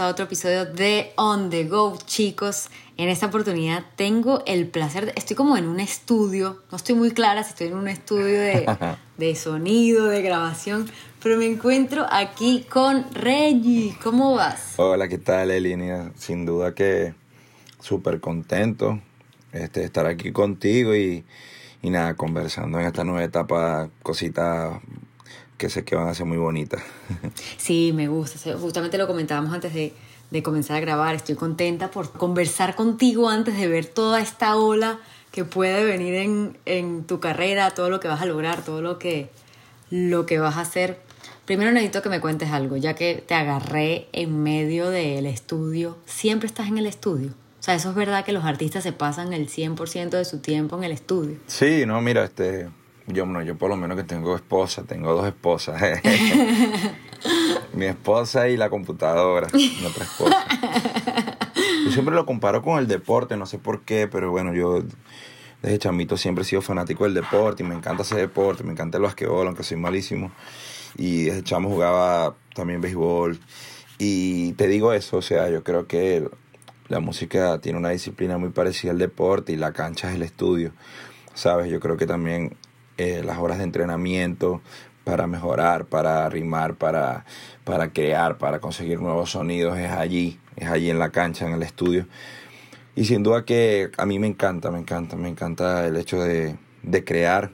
a otro episodio de On the Go, chicos. En esta oportunidad tengo el placer, de- estoy como en un estudio, no estoy muy clara si estoy en un estudio de, de sonido, de grabación, pero me encuentro aquí con Reggie. ¿Cómo vas? Hola, ¿qué tal, Elina? Sin duda que súper contento este, estar aquí contigo y, y nada, conversando en esta nueva etapa, cositas que sé que van a ser muy bonitas. Sí, me gusta. Justamente lo comentábamos antes de, de comenzar a grabar. Estoy contenta por conversar contigo antes de ver toda esta ola que puede venir en, en tu carrera, todo lo que vas a lograr, todo lo que, lo que vas a hacer. Primero necesito que me cuentes algo, ya que te agarré en medio del estudio. ¿Siempre estás en el estudio? O sea, eso es verdad que los artistas se pasan el 100% de su tiempo en el estudio. Sí, no, mira, este, yo, no, yo por lo menos que tengo esposa, tengo dos esposas. Mi esposa y la computadora, mi otra esposa. Yo siempre lo comparo con el deporte, no sé por qué, pero bueno, yo desde chamito siempre he sido fanático del deporte y me encanta ese deporte, me encanta el basquetbol, aunque soy malísimo. Y desde chamo jugaba también béisbol. Y te digo eso, o sea, yo creo que la música tiene una disciplina muy parecida al deporte y la cancha es el estudio. ¿Sabes? Yo creo que también eh, las horas de entrenamiento para mejorar, para rimar, para, para crear, para conseguir nuevos sonidos es allí, es allí en la cancha, en el estudio. Y sin duda que a mí me encanta, me encanta, me encanta el hecho de, de crear,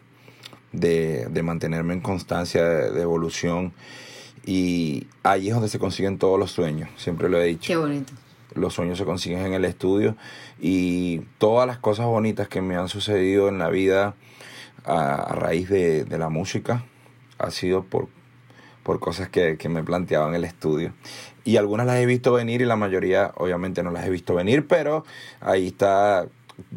de, de mantenerme en constancia de, de evolución. Y ahí es donde se consiguen todos los sueños, siempre lo he dicho Qué bonito. los sueños se consiguen en el estudio y todas las cosas bonitas que me han sucedido en la vida a, a raíz de, de la música ha sido por, por cosas que, que me planteaba en el estudio. Y algunas las he visto venir y la mayoría obviamente no las he visto venir, pero ahí está.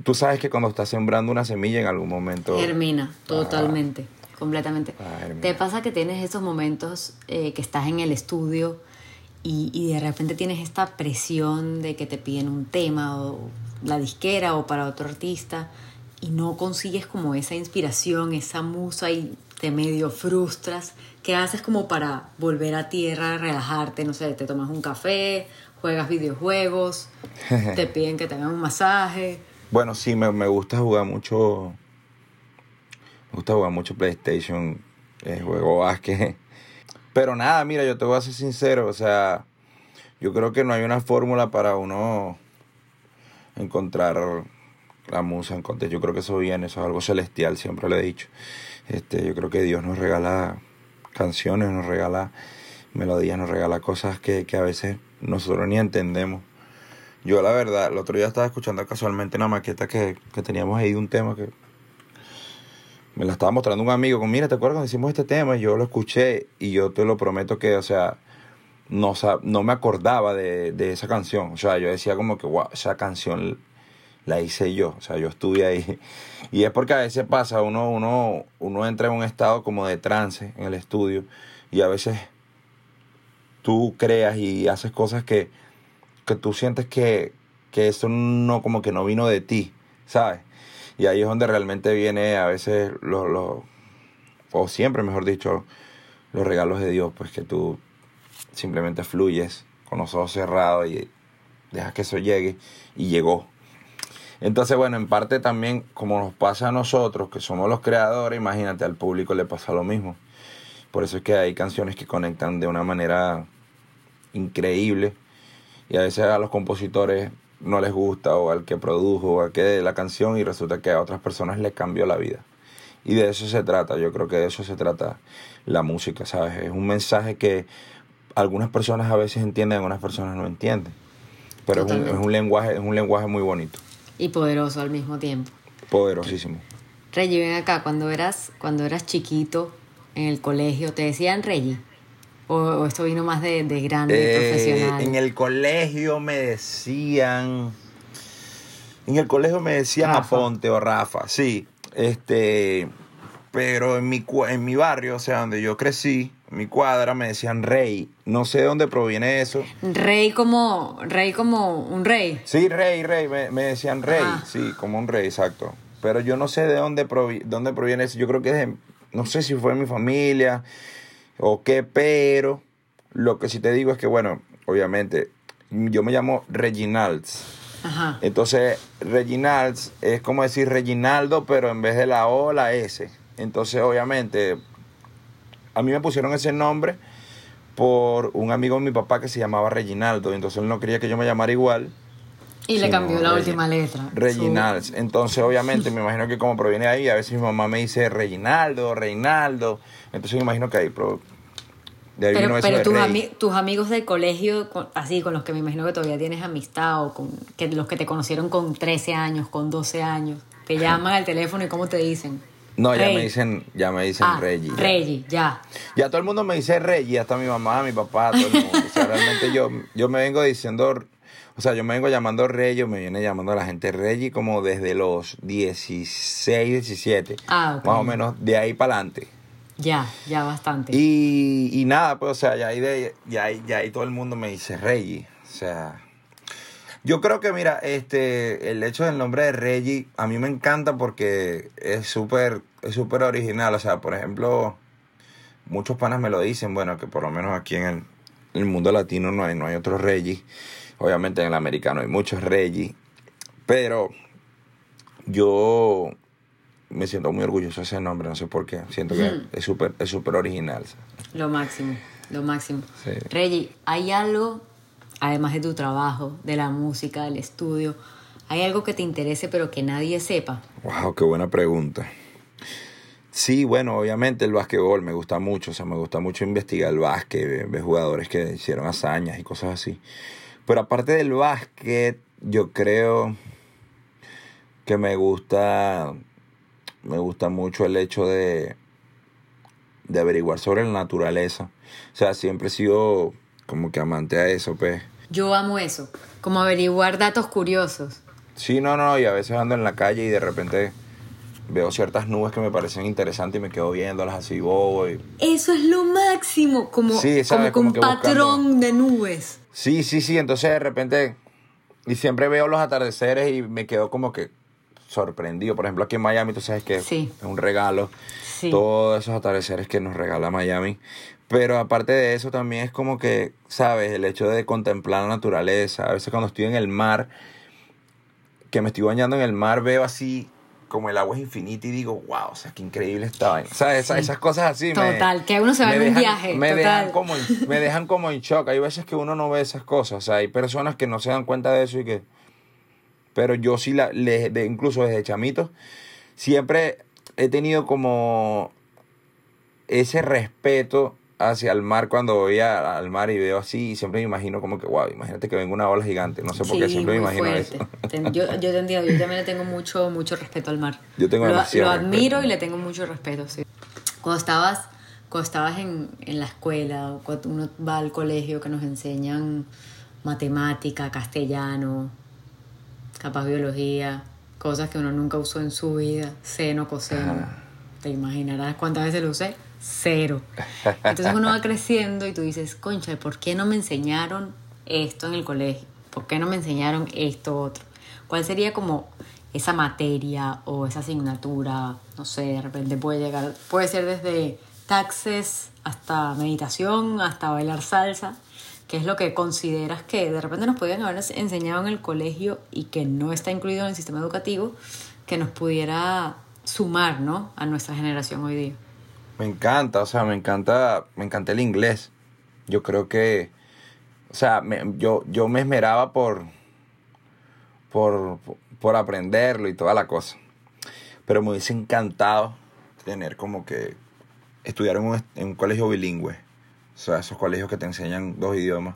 Tú sabes que cuando estás sembrando una semilla en algún momento... Germina, totalmente, completamente. Ah. ¿Te pasa que tienes esos momentos eh, que estás en el estudio y, y de repente tienes esta presión de que te piden un tema o la disquera o para otro artista y no consigues como esa inspiración, esa musa y te medio frustras? ¿Qué haces como para volver a tierra, relajarte? No sé, te tomas un café, juegas videojuegos, te piden que te hagan un masaje. Bueno, sí, me, me gusta jugar mucho. Me gusta jugar mucho PlayStation, eh, juego básquet. Pero nada, mira, yo te voy a ser sincero, o sea, yo creo que no hay una fórmula para uno encontrar la musa, encontrar, yo creo que eso viene, eso es algo celestial, siempre lo he dicho. Este, yo creo que Dios nos regala canciones, nos regala melodías, nos regala cosas que, que a veces nosotros ni entendemos. Yo la verdad, el otro día estaba escuchando casualmente una maqueta que, que teníamos ahí de un tema que me la estaba mostrando un amigo, con mira, ¿te acuerdas cuando hicimos este tema? Yo lo escuché y yo te lo prometo que, o sea, no, no me acordaba de, de esa canción. O sea, yo decía como que, wow, esa canción la hice yo. O sea, yo estuve ahí. Y es porque a veces pasa, uno, uno, uno entra en un estado como de trance en el estudio y a veces tú creas y haces cosas que, que tú sientes que, que eso no como que no vino de ti, ¿sabes? Y ahí es donde realmente viene a veces los, los o siempre mejor dicho, los regalos de Dios, pues que tú simplemente fluyes con los ojos cerrados y dejas que eso llegue y llegó. Entonces, bueno, en parte también, como nos pasa a nosotros, que somos los creadores, imagínate, al público le pasa lo mismo. Por eso es que hay canciones que conectan de una manera increíble y a veces a los compositores no les gusta o al que produjo o al que la canción y resulta que a otras personas les cambió la vida. Y de eso se trata, yo creo que de eso se trata la música, ¿sabes? Es un mensaje que algunas personas a veces entienden, algunas personas no entienden. Pero es un, es un lenguaje, es un lenguaje muy bonito. Y poderoso al mismo tiempo. Poderosísimo. Reggie, ven acá, cuando eras, cuando eras chiquito en el colegio, ¿te decían Reggie? ¿O, o esto vino más de, de grande, Eh, profesional? en el colegio me decían. En el colegio me decían Rafa. Aponte o Rafa, sí. Este. Pero en mi, en mi barrio, o sea, donde yo crecí, mi cuadra, me decían Rey. No sé de dónde proviene eso. Rey como, rey como un rey. Sí, Rey, Rey, me, me decían Rey, Ajá. sí, como un rey, exacto. Pero yo no sé de dónde, provi- dónde proviene eso. Yo creo que es de- no sé si fue mi familia o qué, pero lo que sí te digo es que, bueno, obviamente, yo me llamo Reginalds. Ajá. Entonces, Reginalds es como decir Reginaldo, pero en vez de la O, la S. Entonces, obviamente, a mí me pusieron ese nombre por un amigo de mi papá que se llamaba Reginaldo. Entonces, él no quería que yo me llamara igual. Y le cambió la última letra. Reginalds. Entonces, obviamente, me imagino que como proviene de ahí, a veces mi mamá me dice Reginaldo, Reinaldo. Entonces, me imagino que ahí, pero de ahí Pero, tus, Rey. ami- tus amigos del colegio, con- así, con los que me imagino que todavía tienes amistad, o con que los que te conocieron con 13 años, con 12 años, te llaman al teléfono y cómo te dicen. No, ya Rey. me dicen, ya me dicen Ah, Reggie. ya. Reggie, ya. Ya todo el mundo me dice Reggie, hasta mi mamá, mi papá, todo el mundo. O sea, realmente yo, yo me vengo diciendo, o sea, yo me vengo llamando Reggie, me viene llamando la gente Reggie como desde los 16, 17. Ah, ok. Más o menos de ahí para adelante. Ya, ya bastante. Y, y nada, pues, o sea, ya ahí, de, ya, ahí, ya ahí todo el mundo me dice Reggie. O sea, yo creo que, mira, este, el hecho del nombre de Reggie a mí me encanta porque es súper, es súper original. O sea, por ejemplo, muchos panas me lo dicen, bueno, que por lo menos aquí en el, en el mundo latino no hay, no hay otro Reggie. Obviamente en el americano hay muchos Reggie. Pero yo me siento muy orgulloso de ese nombre, no sé por qué. Siento que es súper, es súper original. Lo máximo, lo máximo. Sí. Reggie, ¿hay algo, además de tu trabajo, de la música, del estudio, hay algo que te interese pero que nadie sepa? Wow, qué buena pregunta. Sí, bueno, obviamente el básquetbol me gusta mucho, o sea, me gusta mucho investigar el básquet, ver, jugadores que hicieron hazañas y cosas así. Pero aparte del básquet, yo creo que me gusta, me gusta mucho el hecho de, de averiguar sobre la naturaleza. O sea, siempre he sido como que amante a eso, pues. Yo amo eso, como averiguar datos curiosos. Sí, no, no, y a veces ando en la calle y de repente veo ciertas nubes que me parecen interesantes y me quedo viéndolas así bobo. Y... Eso es lo máximo, como, Sí, ¿sabes? como, Como que que un patrón buscando- de nubes. Sí, sí, sí, entonces de repente, y siempre veo los atardeceres y me quedo como que sorprendido. Por ejemplo, aquí en Miami, tú sabes que Sí. es un regalo, Sí. todos esos atardeceres que nos regala Miami. Pero aparte de eso también es como que, ¿sabes? El hecho de contemplar la naturaleza. A veces cuando estoy en el mar, que me estoy bañando en el mar, veo así como el agua es infinita y digo, wow, o sea, qué increíble esta vaina. ¿Sabes? Esas, Sí. esas cosas así. me- Total, que uno se va me en un viaje, Me total. dejan, como en, me dejan como en shock. Hay veces que uno no ve esas cosas. O sea, hay personas que no se dan cuenta de eso y que... Pero yo sí, la, le- de, incluso desde chamito, siempre he tenido como ese respeto hacia el mar cuando voy a- al mar y veo así y siempre me imagino como que, wow, imagínate que venga una ola gigante. No sé por qué siempre me imagino fuerte. eso. Yo, yo te entiendo, yo también le tengo mucho, mucho respeto al mar. Yo tengo lo, demasiado Lo admiro respeto. y le tengo mucho respeto, sí. Cuando estabas, cuando estabas en, en la escuela, o cuando uno va al colegio que nos enseñan matemática, castellano, capaz biología, cosas que uno nunca usó en su vida, seno, coseno. Te imaginarás cuántas veces lo usé. Cero. Entonces uno va creciendo y tú dices, concha, ¿por qué no me enseñaron esto en el colegio? ¿Por qué no me enseñaron esto otro? ¿Cuál sería como esa materia o esa asignatura? No sé, de repente puede llegar, puede ser desde taxes hasta meditación, hasta bailar salsa. ¿Qué es lo que consideras que de repente nos podían haber enseñado en el colegio y que no está incluido en el sistema educativo, que nos pudiera sumar, ¿no? A nuestra generación hoy día. Me encanta, o sea, me encanta, me encanta el inglés. Yo creo que, o sea, me- yo, yo me esmeraba por, por, por aprenderlo y toda la cosa. Pero me hubiese encantado tener como que estudiar en un, en un colegio bilingüe. O sea, esos colegios que te enseñan dos idiomas.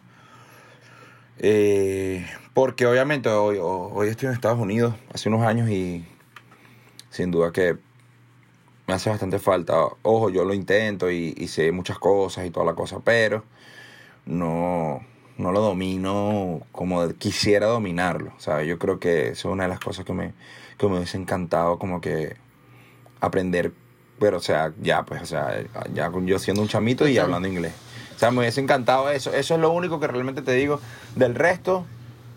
Eh, porque obviamente hoy, hoy estoy en Estados Unidos hace unos años y sin duda que me hace bastante falta. Ojo, yo lo intento y, y sé muchas cosas y toda la cosa, pero no, no lo domino como quisiera dominarlo, ¿sabes? Yo creo que eso es una de las cosas que me, que me hubiese encantado como que aprender, pero o sea, ya pues, o sea, ya yo siendo un chamito y hablando inglés. O sea, me hubiese encantado eso. Eso es lo único que realmente te digo. Del resto,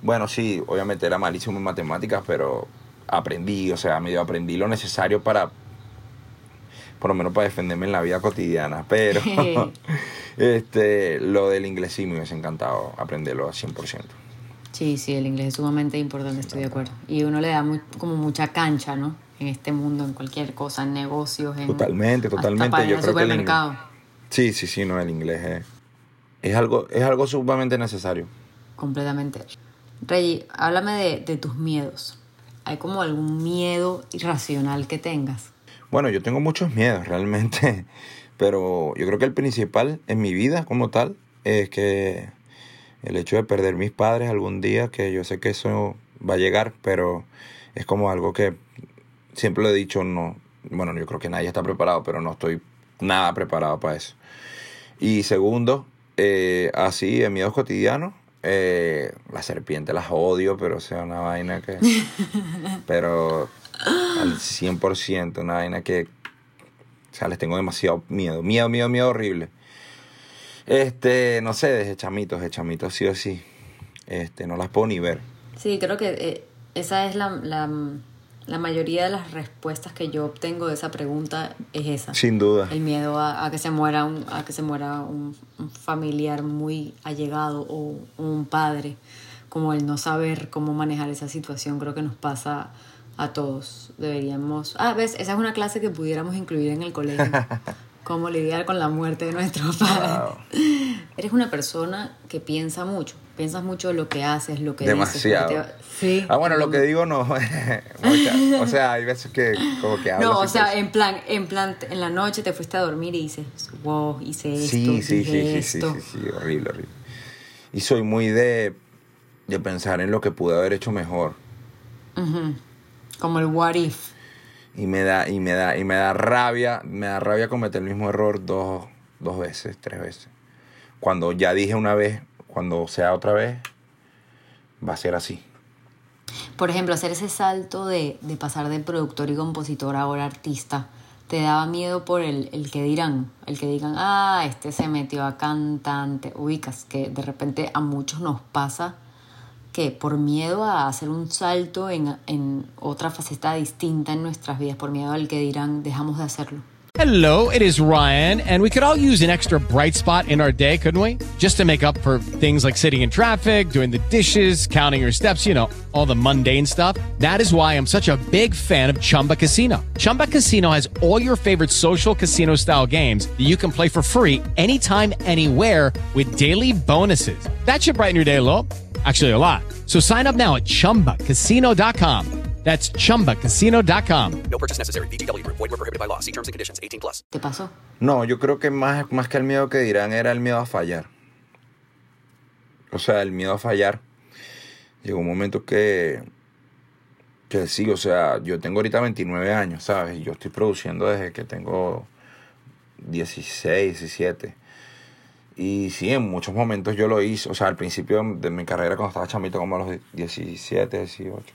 bueno, sí, obviamente era malísimo en matemáticas, pero aprendí, o sea, medio aprendí lo necesario para, por lo menos para defenderme en la vida cotidiana. Pero este, lo del inglés sí me hubiese encantado aprenderlo al 100%. Sí, sí, el inglés es sumamente importante, estoy de acuerdo. Y uno le da como mucha cancha, ¿no? En este mundo, en cualquier cosa, en negocios, en... Totalmente, totalmente. Yo creo que el inglés... Sí, sí, sí, no, el inglés es, es, algo, es algo sumamente necesario. Completamente. Rey, háblame de, de tus miedos. ¿Hay como algún miedo irracional que tengas? Bueno, yo tengo muchos miedos realmente, pero yo creo que el principal en mi vida como tal es que el hecho de perder mis padres algún día, que yo sé que eso va a llegar, pero es como algo que siempre lo he dicho, no, bueno, yo creo que nadie está preparado, pero no estoy nada preparado para eso. Y segundo, eh, así en miedos cotidianos, eh, la serpiente las odio, pero o sea, una vaina que... pero al 100%, una vaina que... O sea, les tengo demasiado miedo. Miedo, miedo, miedo horrible. Este, no sé, desde chamitos, de chamitos sí o sí. Este, no las puedo ni ver. Sí, creo que eh, esa es la, la, la, mayoría de las respuestas que yo obtengo de esa pregunta es esa. Sin duda. El miedo a, a que se muera un, a que se muera un, un, familiar muy allegado o un padre. Como el no saber cómo manejar esa situación, creo que nos pasa a todos. Deberíamos. Ah, ves, esa es una clase que pudiéramos incluir en el colegio. cómo lidiar con la muerte de nuestro padre. Eres una persona que piensa mucho, piensas mucho lo que haces, lo que Demasiado. dices. Sí. Ah, bueno, lo que digo no. o sea, hay veces que como que hablo No, o sea, en plan, en plan, en la noche te fuiste a dormir y dices, wow, hice esto, sí, sí, sí, esto. Sí, sí, sí, horrible, horrible. Y soy muy de, de pensar en lo que pude haber hecho mejor. Como el what if. Y me da y me da y me da rabia me da rabia cometer el mismo error dos, dos veces tres veces. Cuando ya dije una vez cuando sea otra vez va a ser así. Por ejemplo hacer ese salto de, de pasar de productor y compositor a ahora artista te daba miedo por el, el que dirán el que digan ah este se metió a cantante ubicas que de repente a muchos nos pasa que por miedo a hacer un salto en, en otra faceta distinta en nuestras vidas, por miedo al que dirán, dejamos de hacerlo. Hello, it is Ryan, and we could all use an extra bright spot in our day, couldn't we? Just to make up for things like sitting in traffic, doing the dishes, counting your steps, you know, all the mundane stuff. That is why I'm such a big fan of Chumba Casino. Chumba Casino has all your favorite social casino style games that you can play for free anytime, anywhere with daily bonuses. That should brighten your day a little. Actually, a lot. So sign up now at chumbacasino.com. That's chumbacasino.com. No purchase necessary. BGW. Void were prohibited by law. See terms and conditions 18 plus. No, yo creo que más, más que el miedo que dirán era el miedo a fallar. O sea, el miedo a fallar. Llegó un momento que. Que sí, o sea, yo tengo ahorita 29 años, ¿sabes? Y yo estoy produciendo desde que tengo 16, 17. Y sí, en muchos momentos yo lo hice. O sea, al principio de mi carrera, cuando estaba chamito, como a los 17, 18.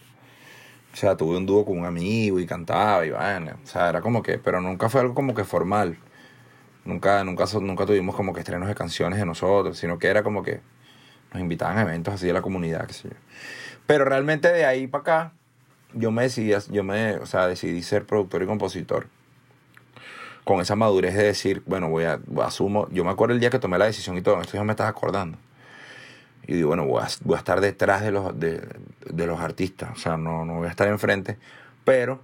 O sea, tuve un dúo con un amigo y cantaba y bueno. O sea, era como que. Pero nunca fue algo como que formal. Nunca, nunca, nunca tuvimos como que estrenos de canciones de nosotros, sino que era como que nos invitaban a eventos así de la comunidad, qué sé yo. Pero realmente de ahí para acá, yo me decidí, yo me, o sea, decidí ser productor y compositor con esa madurez de decir, bueno, voy a, asumo. Yo me acuerdo el día que tomé la decisión y todo, esto ya me estás acordando. Y digo, bueno, voy a, voy a estar detrás de los, de, de, los artistas, o sea, no, no voy a estar enfrente, pero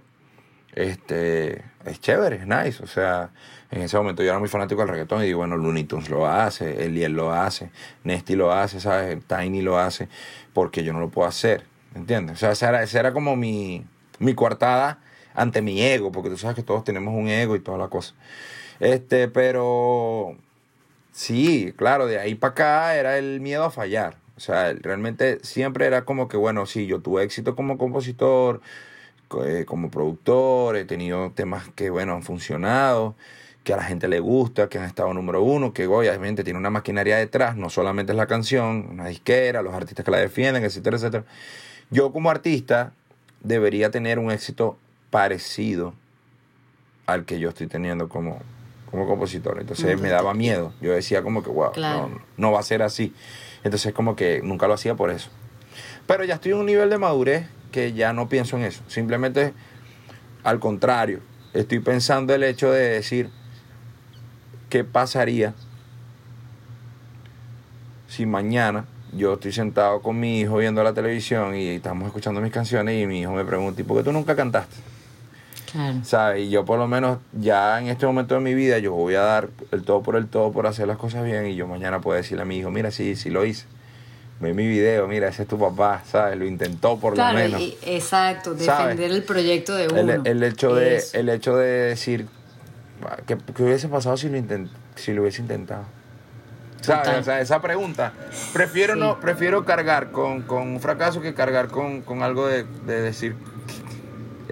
este, es chévere, es nice. O sea, en ese momento yo era muy fanático del reggaetón y digo, bueno, Looney Tunes lo hace, Eliel lo hace, Nesty lo hace, ¿sabes? Tiny lo hace, porque yo no lo puedo hacer, ¿entiendes? O sea, esa era, esa era como mi, mi coartada ante mi ego, porque tú sabes que todos tenemos un ego y toda la cosa. Este, pero sí, claro, de ahí para acá era el miedo a fallar. O sea, realmente siempre era como que, bueno, sí, yo tuve éxito como compositor, co- eh, como productor, he tenido temas que, bueno, han funcionado, que a la gente le gusta, que han estado número uno, que obviamente tiene una maquinaria detrás, no solamente es la canción, una disquera, los artistas que la defienden, etcétera, etcétera. Yo como artista debería tener un éxito parecido al que yo estoy teniendo como, como compositor. Entonces me daba miedo. Yo decía como que, wow, Claro. no, no va a ser así. Entonces como que nunca lo hacía por eso. Pero ya estoy en un nivel de madurez que ya no pienso en eso. Simplemente, al contrario, estoy pensando el hecho de decir, ¿qué pasaría si mañana yo estoy sentado con mi hijo viendo la televisión y estamos escuchando mis canciones y mi hijo me pregunta, ¿y por qué tú nunca cantaste? Claro. ¿Sabes? Y yo por lo menos ya en este momento de mi vida yo voy a dar el todo por el todo por hacer las cosas bien y yo mañana puedo decirle a mi hijo, mira, sí, sí lo hice. Ve mi video, mira, ese es tu papá, ¿sabes? Lo intentó por Claro, lo menos. y- exacto, ¿Sabes? defender el proyecto de uno. El, el hecho de, Eso. el hecho de decir, ¿qué, qué hubiese pasado si lo, intent- si lo hubiese intentado? ¿Sabes? O sea, esa pregunta. Prefiero, Sí. no, prefiero cargar con, con un fracaso que cargar con, con algo de, de decir,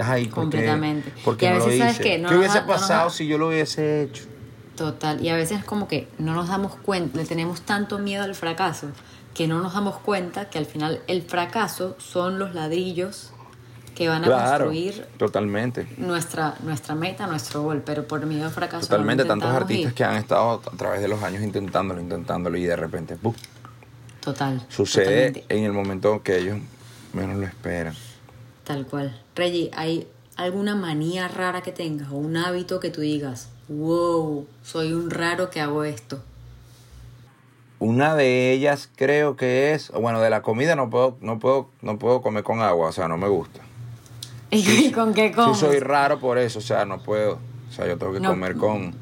ay, ¿por qué- Completamente. ¿por qué Y a no lo veces, ¿sabes hice? qué? No ¿Qué nos hubiese da- no nos pasado da- si yo lo hubiese hecho? Total, y a veces es como que no nos damos cuenta, le tenemos tanto miedo al fracaso, que no nos damos cuenta que al final el fracaso son los ladrillos que van a Claro, construir totalmente. nuestra, nuestra meta, nuestro gol, pero por miedo al fracaso. Totalmente, no tantos artistas que han estado a través de los años intentándolo, intentándolo y de repente, ¡pum! Total. sucede totalmente. en el momento que ellos menos lo esperan. Tal cual. Reggie, ¿hay alguna manía rara que tengas o un hábito que tú digas, wow, soy un raro que hago esto? Una de ellas creo que es, bueno, de la comida no puedo, no puedo, no puedo comer con agua, o sea, no me gusta. ¿Y con qué comes? Sí soy raro por eso, o sea, no puedo. O sea, yo tengo que No. comer con,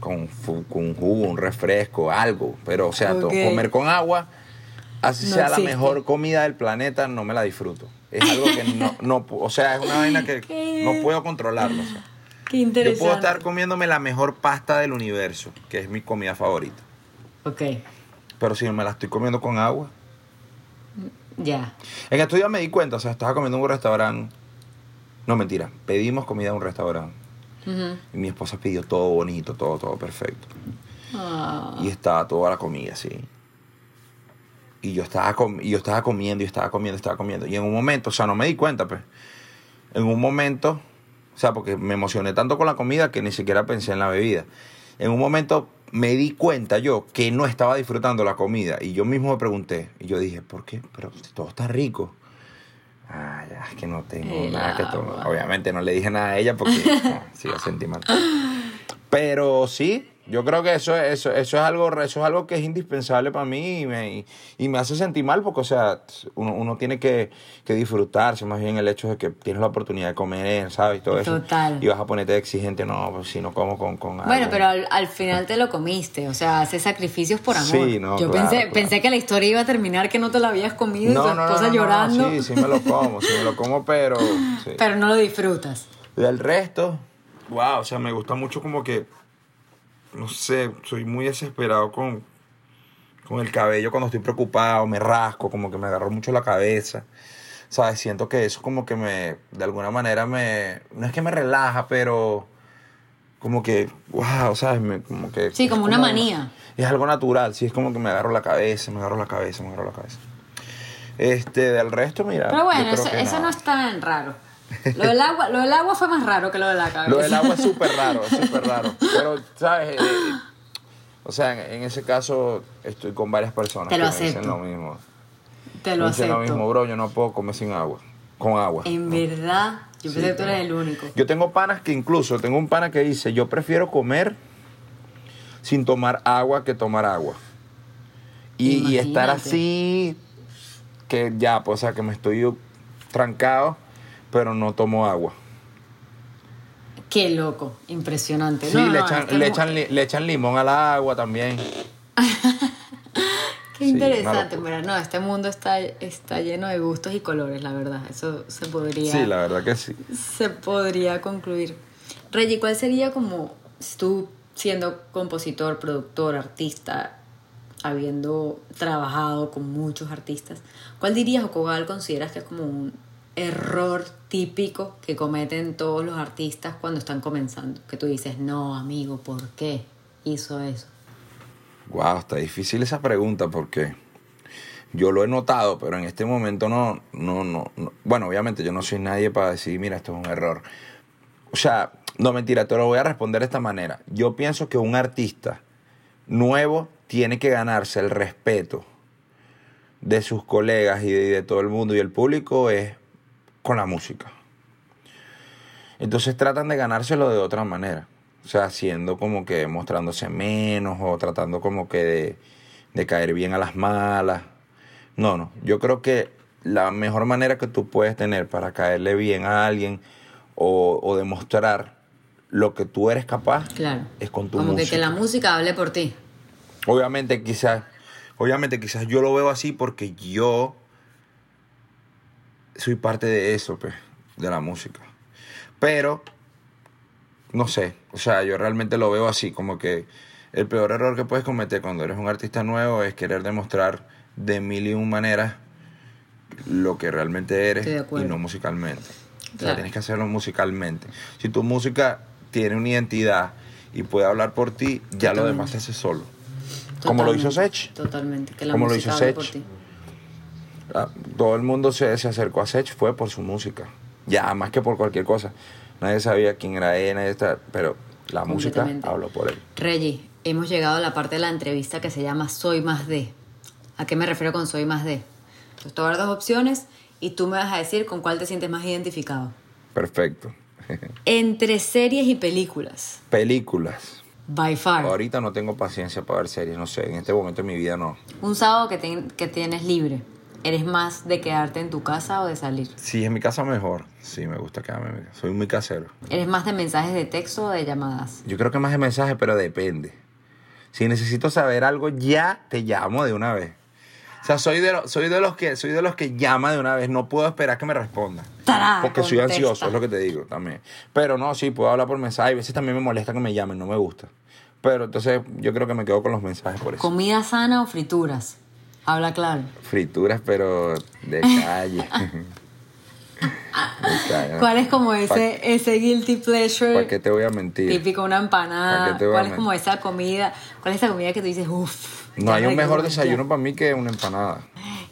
con, con jugo, un refresco, algo. Pero, o sea, to- Ok. comer con agua, así No sea la mejor comida del planeta, no me la disfruto. Es algo que no, no o sea, es una vaina que ¿Qué? no puedo controlarlo. o sea. Qué Yo interesante. puedo estar comiéndome la mejor pasta del universo, que es mi comida favorita. Ok, Pero si me la estoy comiendo con agua. ya. En estos días me di cuenta, o sea, estaba comiendo en un restaurante. No, mentira. Pedimos comida en un restaurante. Y mi esposa pidió todo bonito, todo, todo perfecto. Ah, Y estaba toda la comida así. Y yo estaba, com- y yo estaba comiendo, y estaba comiendo, estaba comiendo. Y en un momento, o sea, no me di cuenta, pues. En un momento, o sea, porque me emocioné tanto con la comida que ni siquiera pensé en la bebida. En un momento me di cuenta yo que no estaba disfrutando la comida. Y yo mismo me pregunté, y yo dije, ¿por qué? Pero todo está rico. Ah, ya, es que no tengo nada que tomar. Obviamente no le dije nada a ella porque no, sí, la sentí mal. Pero sí, yo creo que eso, eso, eso, es, algo, eso es algo que es indispensable para mí y me, y me hace sentir mal porque, o sea, uno, uno tiene que, que disfrutarse más bien el hecho de que tienes la oportunidad de comer, ¿sabes? Y todo eso. Total. Y vas a ponerte exigente, no, pues si no como con, con Bueno, algo. pero al, al final te lo comiste, o sea, haces sacrificios por amor. Sí, no, Yo claro, pensé, claro. pensé que la historia iba a terminar que no te la habías comido y tu no, no, no, esposa no, no, no, llorando, sí, sí me lo como, sí me lo como, pero... sí. pero no lo disfrutas. Del resto, wow, o sea, me gusta mucho como que, no sé, soy muy desesperado con, con el cabello cuando estoy preocupado, me rasco, como que me agarro mucho la cabeza. ¿Sabes? Siento que eso como que me, de alguna manera me, no es que me relaja, pero como que, wow, ¿sabes? Me- como que... Sí, como una manía. Es algo natural, sí, es como que me agarro la cabeza, me agarro la cabeza, me agarro la cabeza. Este, del resto, mira. Pero bueno, eso, eso no es tan raro. Lo del agua, lo del agua fue más raro que lo de la cabeza. Lo del agua es súper raro, es súper raro. Pero, ¿sabes? Eh, o sea, en, en ese caso estoy con varias personas Te que lo me dicen acepto. lo mismo. Te lo me dicen lo acepto. mismo, bro, yo no puedo comer sin agua. Con agua. En ¿no? verdad, yo pensé Sí, que tú eres el único. Yo tengo panas que incluso, tengo un pana que dice, yo prefiero comer sin tomar agua que tomar agua. Y, y estar así, que ya, pues, o sea, que me estoy trancado, pero no tomo agua. Qué loco, impresionante. Sí, No, le, no, echan, es que le, echan, le echan limón al agua también. Qué Sí, interesante, mira, no, este mundo está, está lleno de gustos y colores, la verdad. Eso se podría, Sí, la verdad que sí. se podría concluir. Reggie, ¿cuál sería como, tú siendo compositor, productor, artista, habiendo trabajado con muchos artistas, ¿cuál dirías o cuál consideras que es como un error típico que cometen todos los artistas cuando están comenzando? Que tú dices, no, amigo, ¿por qué hizo eso? Wow, está difícil esa pregunta porque yo lo he notado, pero en este momento no, no, no, no. Bueno, obviamente yo no soy nadie para decir, mira, esto es un error. O sea, no mentira, te lo voy a responder de esta manera. Yo pienso que un artista nuevo tiene que ganarse el respeto de sus colegas y de, de todo el mundo y el público es con la música. Entonces tratan de ganárselo de otra manera. O sea, haciendo como que mostrándose menos o tratando como que de, de caer bien a las malas. No, no. Yo creo que la mejor manera que tú puedes tener para caerle bien a alguien o, o demostrar lo que tú eres capaz Claro. es con tu como música. que, que la música hable por ti. Obviamente quizás, obviamente quizás yo lo veo así porque yo soy parte de eso, pues, de la música. Pero, no sé, o sea, yo realmente lo veo así, como que el peor error que puedes cometer cuando eres un artista nuevo es querer demostrar de mil y un maneras lo que realmente eres y no musicalmente. O sea, tienes que hacerlo musicalmente. Si tu música tiene una identidad y puede hablar por ti, ya lo demás se hace solo. Como lo hizo Sech. Totalmente. Que la Como lo música hizo hable Sech. por ti. Ah, Todo el mundo se, se acercó a Sech fue por su música. Ya, más que por cualquier cosa. Nadie sabía quién era él, nadie está, pero la música habló por él. Reggie, hemos llegado a la parte de la entrevista que se llama Soy más de. ¿A qué me refiero con Soy más de? Entonces, te voy a dar dos opciones y tú me vas a decir con cuál te sientes más identificado. Perfecto. Entre series y películas. Películas. By far. Ahorita no tengo paciencia para ver series, no sé, en este momento de mi vida no. Un sábado que, que tienes libre. ¿Eres más de quedarte en tu casa o de salir? Sí, en mi casa mejor. Sí, me gusta quedarme en mi casa. Soy muy casero. ¿Eres más de mensajes de texto o de llamadas? Yo creo que más de mensaje, pero depende. Si necesito saber algo, ya te llamo de una vez. O sea, soy de, lo- soy de los que soy de los que llama de una vez. No puedo esperar que me responda. Porque soy ansioso, es lo que te digo también. Pero no, sí, puedo hablar por mensaje. A veces también me molesta que me llamen, no me gusta. Pero entonces yo creo que me quedo con los mensajes por eso. ¿Comida sana o frituras? Habla claro. Frituras, pero de calle. ¿Cuál es como ¿Pa- ese, ese guilty pleasure? ¿Para qué te voy a mentir? Típico, una ¿Pa' empanada. qué te voy a ¿Cuál es como esa comida? ¿Cuál es esa comida que tú dices, uff? No hay un mejor desayuno para mí que una empanada.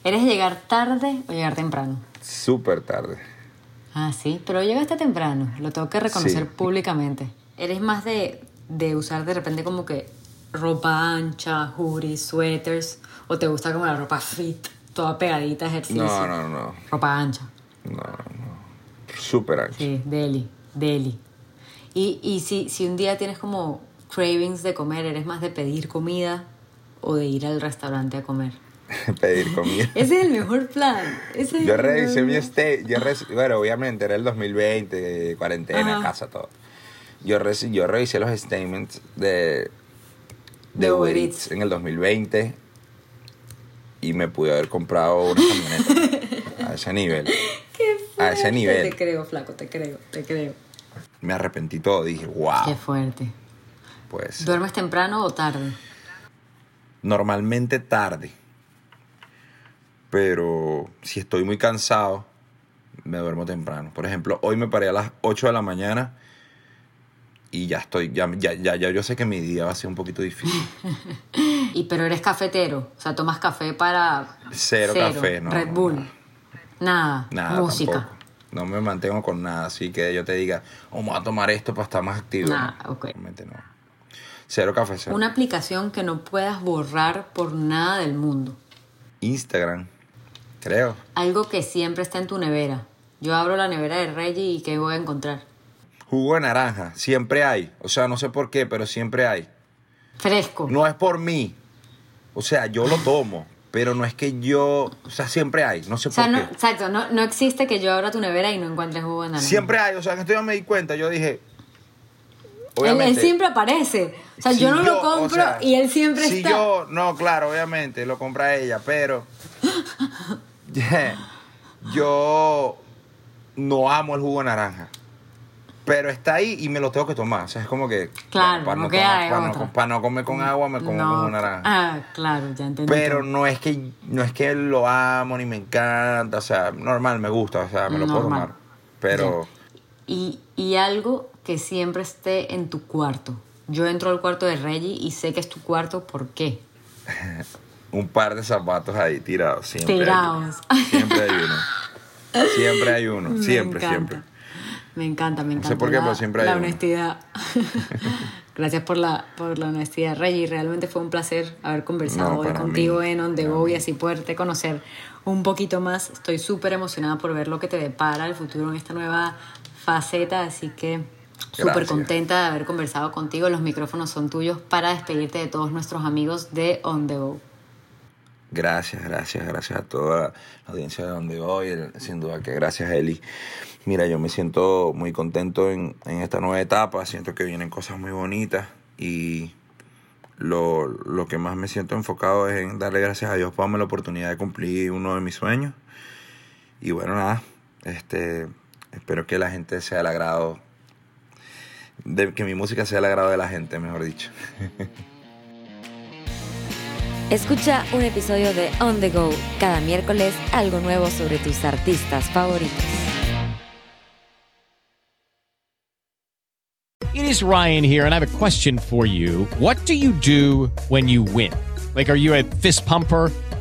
¿Eres llegar tarde o llegar temprano? Súper tarde. Ah, sí, pero llegaste temprano, lo tengo que reconocer Sí. públicamente. ¿Eres más de, de usar de repente como que ropa ancha, hoodies, suéteres? ¿O te gusta como la ropa fit, toda pegadita, ejercicio? No, no, no. Ropa ancha. No, no. Súper ancho. Sí, deli, deli. Y, y si, si un día tienes como cravings de comer, ¿eres más de pedir comida o de ir al restaurante a comer? Pedir comida. Ese es el mejor plan. Ese es Yo revisé mi stay. Yo res- bueno, obviamente era el 2020, cuarentena, Ajá. casa, todo. Yo, yo revisé los statements de, De de Uber Uber Eats. Eats en el 2020 y me pude haber comprado una camioneta a ese nivel. Qué a ese fuerte. nivel. Te creo, flaco, te creo, te creo. Me arrepentí todo. Dije, wow. Qué fuerte. Pues ¿Duermes temprano o tarde? normalmente tarde. Pero si estoy muy cansado, me duermo temprano. Por ejemplo, hoy me paré a las 8 de la mañana y ya estoy, ya, ya, ya, ya yo sé que mi día va a ser un poquito difícil. Y pero eres cafetero, o sea, tomas café para Cero café, no, Red Bull. no. Nada, Nada, música. tampoco. No me mantengo con nada, así que yo te diga, oh, vamos a tomar esto para estar más activo. No, ok. realmente no. Cero café, cero. Una aplicación que no puedas borrar por nada del mundo. Instagram, creo. Algo que siempre está en tu nevera. Yo abro la nevera de Reggie y ¿qué voy a encontrar? Jugo de naranja, siempre hay. O sea, no sé por qué, pero siempre hay. Fresco. No es por mí. O sea, yo lo tomo, pero no es que yo. O sea, siempre hay. No sé o sea, por no, qué. exacto, no, no existe que yo abra tu nevera y no encuentres jugo de naranja. Siempre hay. O sea, que esto yo me di cuenta. Yo dije. Él, él siempre aparece. O sea, si yo no lo o compro sea, y él siempre si está. yo. No, claro, obviamente, lo compra ella, pero. yo no amo el jugo de naranja. Pero está ahí y me lo tengo que tomar. O sea, es como que. Claro, para, no tomar- para, no, para no comer con agua, me como No. con una naranja. Ah, claro, ya entendí. Pero no es que no es que lo amo ni me encanta, o sea, normal, me gusta, o sea, me lo puedo tomar. Pero Y, y algo que siempre esté en tu cuarto. Yo entro al cuarto de Reggie y sé que es tu cuarto, ¿por qué? un par de zapatos ahí tirados, siempre. Tirados. Siempre hay uno. Siempre hay uno, Me siempre, encanta. siempre. Me encanta, me sé encanta. por qué, la, pero siempre hay La uno. honestidad. Gracias por la, por la honestidad, Reggie. Realmente fue un placer haber conversado No, hoy contigo mí, en On The Go y así poderte conocer un poquito más. Estoy súper emocionada por ver lo que te depara el futuro en esta nueva faceta, así que súper contenta de haber conversado contigo. Los micrófonos son tuyos para despedirte de todos nuestros amigos de On The Go. Gracias, gracias, gracias a toda la audiencia de donde voy, sin duda que gracias Eli. Mira, yo me siento muy contento en, esta nueva etapa, siento que vienen cosas muy bonitas y lo, lo que más me siento enfocado es en darle gracias a Dios por darme la oportunidad de cumplir uno de mis sueños. Y bueno, nada, este, espero que la gente sea del agrado, de, que mi música sea del agrado de la gente, mejor dicho. Escucha un episodio de On The Go cada miércoles, algo nuevo sobre tus artistas favoritos. It is Ryan here, and I have a question for you. What do you do when you win? Like, are you a fist pumper?